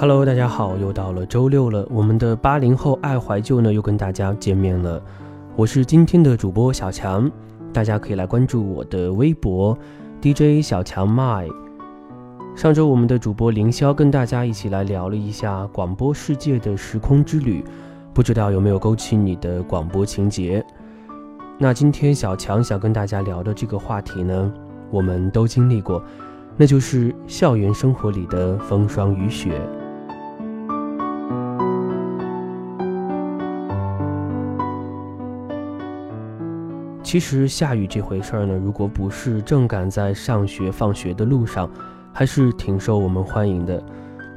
Hello，大家好，又到了周六了，我们的八零后爱怀旧呢又跟大家见面了。我是今天的主播小强，大家可以来关注我的微博 DJ 小强 My。上周我们的主播凌霄跟大家一起来聊了一下广播世界的时空之旅，不知道有没有勾起你的广播情节？那今天小强想跟大家聊的这个话题呢，我们都经历过，那就是校园生活里的风霜雨雪。其实下雨这回事儿呢，如果不是正赶在上学放学的路上，还是挺受我们欢迎的。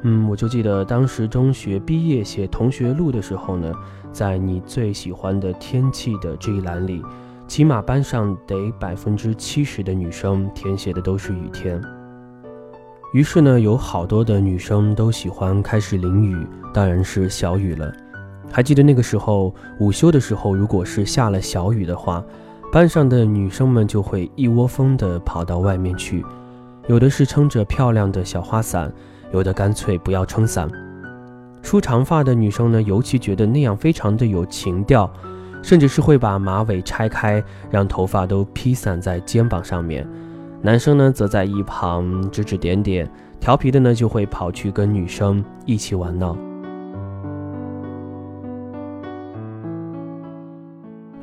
嗯，我就记得当时中学毕业写同学录的时候呢，在你最喜欢的天气的这一栏里，起码班上得百分之七十的女生填写的都是雨天。于是呢，有好多的女生都喜欢开始淋雨，当然是小雨了。还记得那个时候，午休的时候，如果是下了小雨的话。班上的女生们就会一窝蜂地跑到外面去，有的是撑着漂亮的小花伞，有的干脆不要撑伞。梳长发的女生呢，尤其觉得那样非常的有情调，甚至是会把马尾拆开，让头发都披散在肩膀上面。男生呢，则在一旁指指点点，调皮的呢，就会跑去跟女生一起玩闹。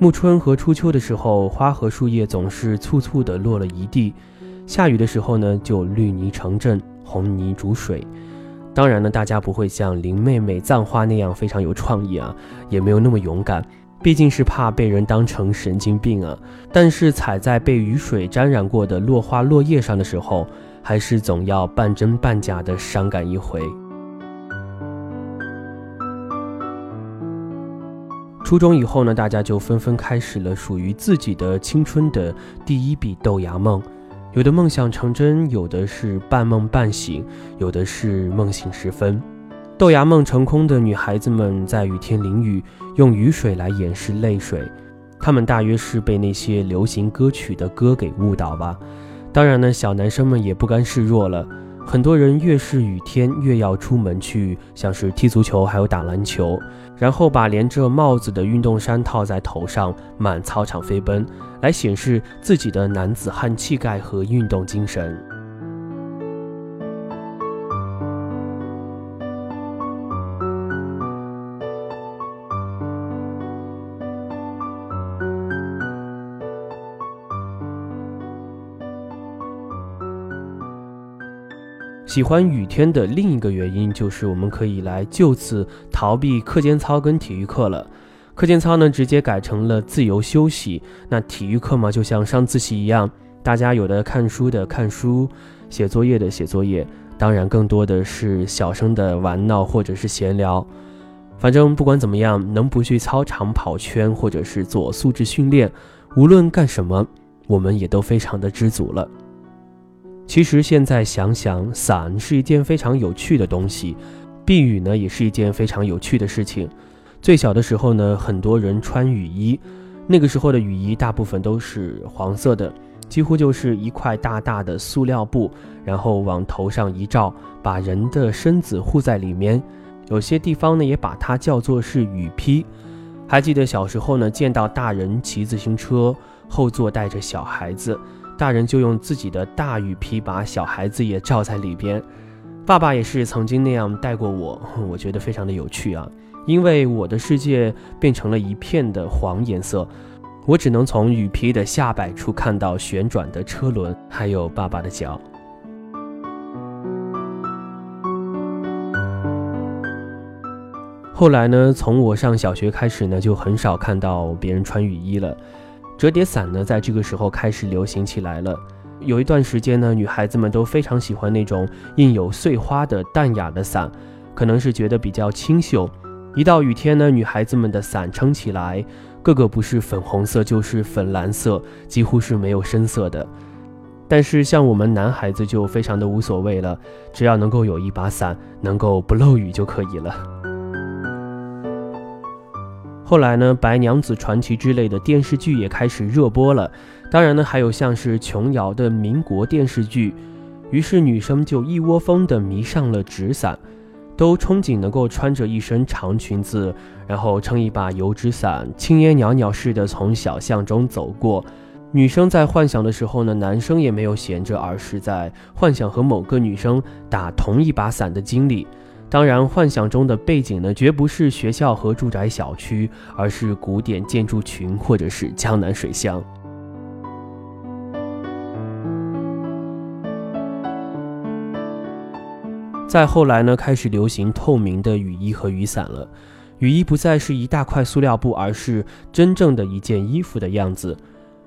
暮春和初秋的时候，花和树叶总是簇簇地落了一地；下雨的时候呢，就绿泥成阵，红泥煮水。当然呢，大家不会像林妹妹葬花那样非常有创意啊，也没有那么勇敢，毕竟是怕被人当成神经病啊。但是踩在被雨水沾染过的落花落叶上的时候，还是总要半真半假的伤感一回。初中以后呢，大家就纷纷开始了属于自己的青春的第一笔豆芽梦，有的梦想成真，有的是半梦半醒，有的是梦醒时分。豆芽梦成空的女孩子们，在雨天淋雨，用雨水来掩饰泪水。她们大约是被那些流行歌曲的歌给误导吧。当然呢，小男生们也不甘示弱了。很多人越是雨天越要出门去，像是踢足球，还有打篮球，然后把连着帽子的运动衫套在头上，满操场飞奔，来显示自己的男子汉气概和运动精神。喜欢雨天的另一个原因就是，我们可以来就此逃避课间操跟体育课了。课间操呢，直接改成了自由休息。那体育课嘛，就像上自习一样，大家有的看书的看书，写作业的写作业，当然更多的是小声的玩闹或者是闲聊。反正不管怎么样，能不去操场跑圈或者是做素质训练，无论干什么，我们也都非常的知足了。其实现在想想，伞是一件非常有趣的东西，避雨呢也是一件非常有趣的事情。最小的时候呢，很多人穿雨衣，那个时候的雨衣大部分都是黄色的，几乎就是一块大大的塑料布，然后往头上一罩，把人的身子护在里面。有些地方呢也把它叫做是雨披。还记得小时候呢，见到大人骑自行车，后座带着小孩子。大人就用自己的大雨披把小孩子也罩在里边，爸爸也是曾经那样带过我，我觉得非常的有趣啊。因为我的世界变成了一片的黄颜色，我只能从雨披的下摆处看到旋转的车轮，还有爸爸的脚。后来呢，从我上小学开始呢，就很少看到别人穿雨衣了。折叠伞呢，在这个时候开始流行起来了。有一段时间呢，女孩子们都非常喜欢那种印有碎花的淡雅的伞，可能是觉得比较清秀。一到雨天呢，女孩子们的伞撑起来，个个不是粉红色就是粉蓝色，几乎是没有深色的。但是像我们男孩子就非常的无所谓了，只要能够有一把伞，能够不漏雨就可以了。后来呢，《白娘子传奇》之类的电视剧也开始热播了。当然呢，还有像是琼瑶的民国电视剧。于是女生就一窝蜂的迷上了纸伞。都憧憬能够穿着一身长裙子，然后撑一把油纸伞，青烟袅袅似的从小巷中走过。女生在幻想的时候呢，男生也没有闲着，而是在幻想和某个女生打同一把伞的经历。当然，幻想中的背景呢，绝不是学校和住宅小区，而是古典建筑群或者是江南水乡。再后来呢，开始流行透明的雨衣和雨伞了。雨衣不再是一大块塑料布，而是真正的一件衣服的样子。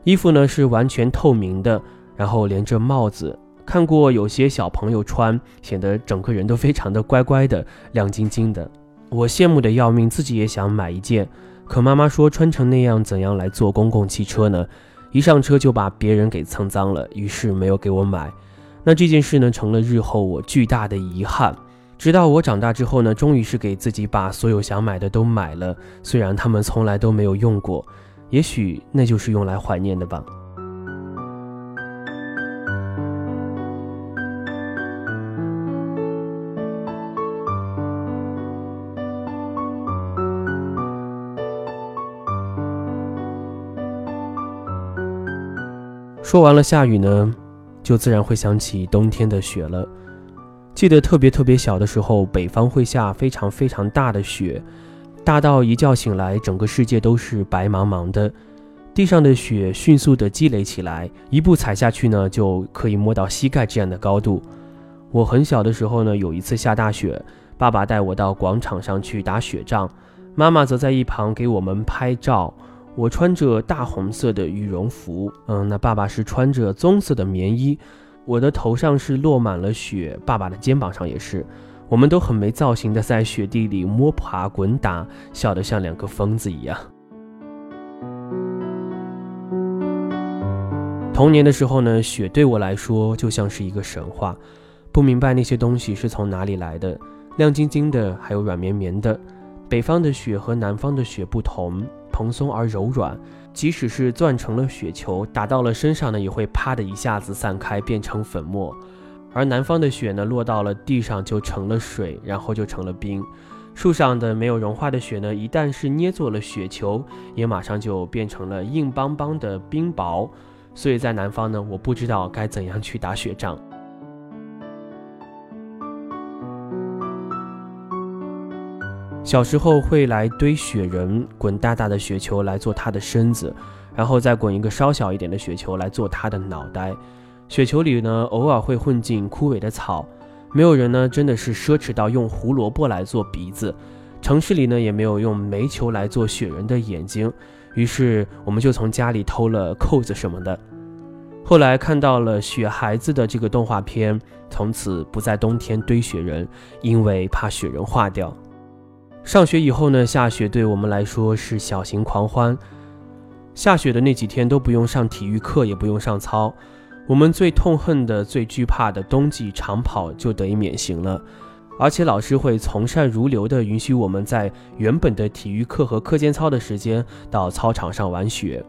衣服呢是完全透明的，然后连着帽子。看过有些小朋友穿，显得整个人都非常的乖乖的、亮晶晶的。我羡慕的要命，自己也想买一件。可妈妈说穿成那样，怎样来坐公共汽车呢？一上车就把别人给蹭脏了，于是没有给我买。那这件事呢，成了日后我巨大的遗憾。直到我长大之后呢，终于是给自己把所有想买的都买了，虽然他们从来都没有用过。也许那就是用来怀念的吧。说完了下雨呢，就自然会想起冬天的雪了。记得特别特别小的时候，北方会下非常非常大的雪。大到一觉醒来，整个世界都是白茫茫的，地上的雪迅速地积累起来，一步踩下去呢，就可以摸到膝盖这样的高度。我很小的时候呢，有一次下大雪，爸爸带我到广场上去打雪仗，妈妈则在一旁给我们拍照。我穿着大红色的羽绒服，嗯，那爸爸是穿着棕色的棉衣，我的头上是落满了雪，爸爸的肩膀上也是。我们都很没造型的在雪地里摸爬滚打，笑得像两个疯子一样。童年的时候呢，雪对我来说就像是一个神话，不明白那些东西是从哪里来的，亮晶晶的，还有软绵绵的。北方的雪和南方的雪不同，蓬松而柔软，即使是攥成了雪球，打到了身上呢，也会啪的一下子散开，变成粉末。而南方的雪呢，落到了地上就成了水，然后就成了冰。树上的没有融化的雪呢，一旦是捏做了雪球，也马上就变成了硬邦邦的冰雹。所以在南方呢，我不知道该怎样去打雪仗。小时候会来堆雪人，滚大大的雪球来做他的身子，然后再滚一个稍小一点的雪球来做他的脑袋。雪球里呢，偶尔会混进枯萎的草。没有人呢，真的是奢侈到用胡萝卜来做鼻子。城市里呢，也没有用煤球来做雪人的眼睛。于是，我们就从家里偷了扣子什么的。后来看到了雪孩子的这个动画片，从此不在冬天堆雪人，因为怕雪人化掉。上学以后呢，下雪对我们来说是小型狂欢。下雪的那几天都不用上体育课，也不用上操。我们最痛恨的、最惧怕的冬季长跑就得以免刑了，而且老师会从善如流地允许我们在原本的体育课和课间操的时间到操场上玩雪。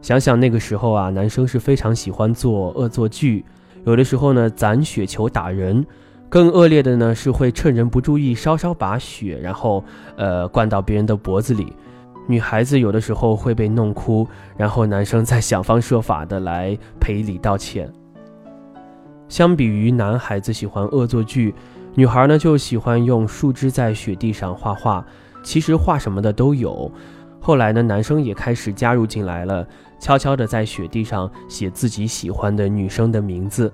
想想那个时候啊，男生是非常喜欢做恶作剧，有的时候呢攒雪球打人，更恶劣的呢是会趁人不注意稍稍把雪然后呃灌到别人的脖子里。女孩子有的时候会被弄哭，然后男生再想方设法的来赔礼道歉。相比于男孩子喜欢恶作剧，女孩呢就喜欢用树枝在雪地上画画。其实画什么的都有。后来呢，男生也开始加入进来了，悄悄的在雪地上写自己喜欢的女生的名字。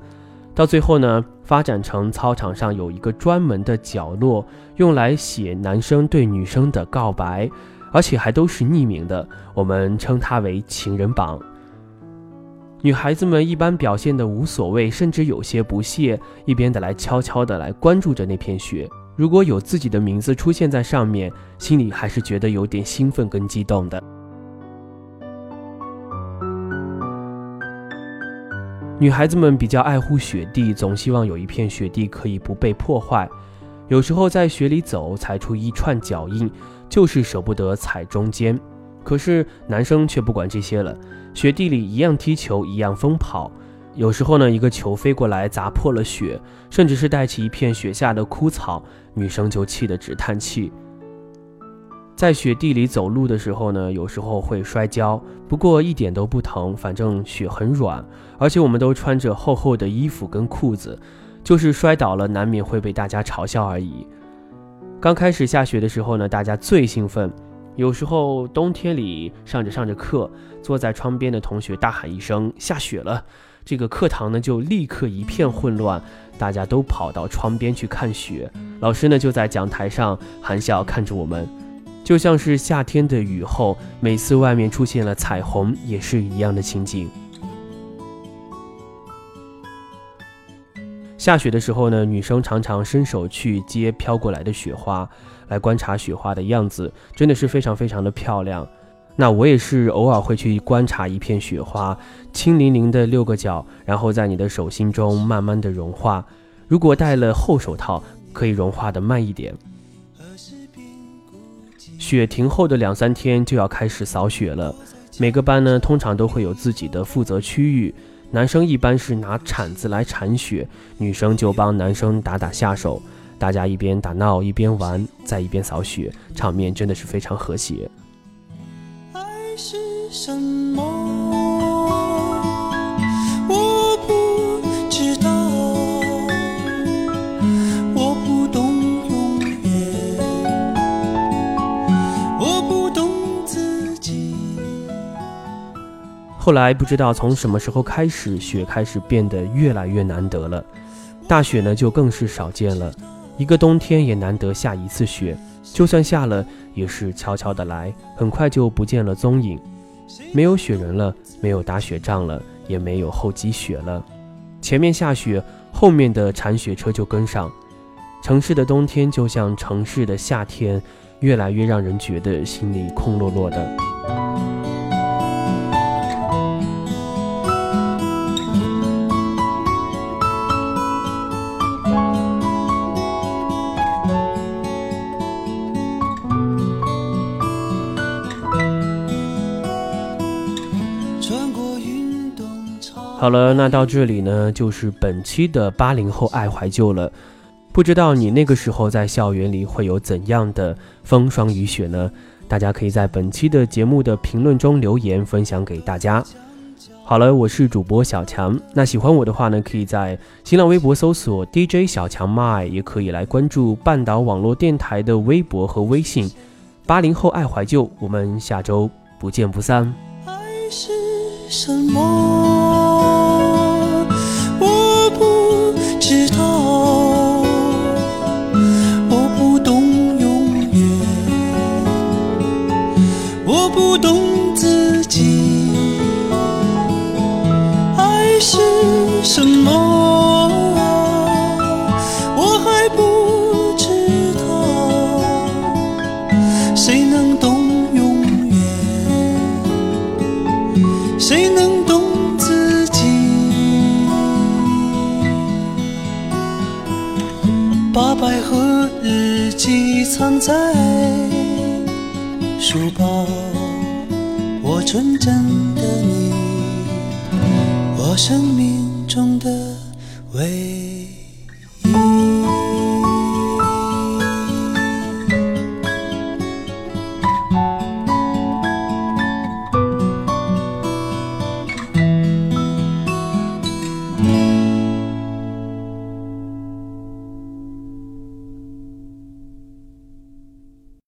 到最后呢，发展成操场上有一个专门的角落，用来写男生对女生的告白。而且还都是匿名的，我们称它为情人榜。女孩子们一般表现的无所谓，甚至有些不屑，一边的来悄悄的来关注着那片雪。如果有自己的名字出现在上面，心里还是觉得有点兴奋跟激动的。女孩子们比较爱护雪地，总希望有一片雪地可以不被破坏。有时候在雪里走，踩出一串脚印。就是舍不得踩中间，可是男生却不管这些了，雪地里一样踢球，一样疯跑。有时候呢，一个球飞过来砸破了雪，甚至是带起一片雪下的枯草，女生就气得直叹气。在雪地里走路的时候呢，有时候会摔跤，不过一点都不疼，反正雪很软，而且我们都穿着厚厚的衣服跟裤子，就是摔倒了，难免会被大家嘲笑而已。刚开始下雪的时候呢，大家最兴奋，有时候冬天里上着上着课，坐在窗边的同学大喊一声“下雪了”，这个课堂呢就立刻一片混乱，大家都跑到窗边去看雪，老师呢就在讲台上含笑看着我们。就像是夏天的雨后，每次外面出现了彩虹，也是一样的情景。下雪的时候呢，女生常常伸手去接飘过来的雪花，来观察雪花的样子，真的是非常非常的漂亮。那我也是偶尔会去观察一片雪花，轻灵灵的六个角，然后在你的手心中慢慢的融化。如果戴了厚手套，可以融化的慢一点。雪停后的两三天就要开始扫雪了，每个班呢通常都会有自己的负责区域，男生一般是拿铲子来铲雪，女生就帮男生打打下手，大家一边打闹一边玩，在一边扫雪，场面真的是非常和谐。爱是什么？后来不知道从什么时候开始，雪开始变得越来越难得了。大雪呢就更是少见了，一个冬天也难得下一次雪，就算下了也是悄悄的来，很快就不见了踪影。没有雪人了，没有打雪仗了，也没有后积雪了。前面下雪，后面的铲雪车就跟上。城市的冬天就像城市的夏天，越来越让人觉得心里空落落的。好了，那到这里呢，就是本期的八零后爱怀旧了。不知道你那个时候在校园里会有怎样的风霜雨雪呢？大家可以在本期的节目的评论中留言分享给大家。好了，我是主播小强。那喜欢我的话呢，可以在新浪微博搜索 DJ 小强 my，也可以来关注半岛网络电台的微博和微信。八零后爱怀旧，我们下周不见不散。爱是什么？是什么我还不知道谁能懂永远？谁能懂自己？把百合日记藏在书包？我纯真的你。我生命中的唯一。